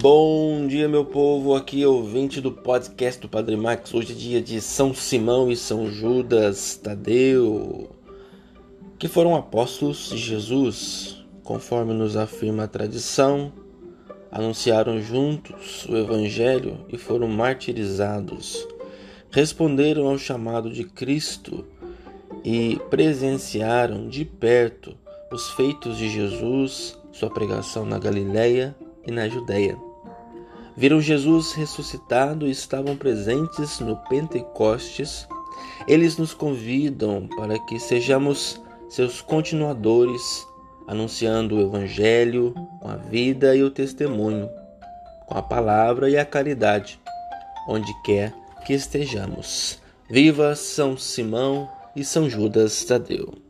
Bom dia, meu povo, aqui ouvinte do podcast do Padre Max. Hoje é dia de São Simão e São Judas Tadeu, que foram apóstolos de Jesus, conforme nos afirma a tradição, anunciaram juntos o Evangelho e foram martirizados. Responderam ao chamado de Cristo e presenciaram de perto os feitos de Jesus, sua pregação na Galiléia e na Judéia. Viram Jesus ressuscitado e estavam presentes no Pentecostes. Eles nos convidam para que sejamos seus continuadores, anunciando o Evangelho com a vida e o testemunho, com a palavra e a caridade, onde quer que estejamos. Viva São Simão e São Judas Tadeu!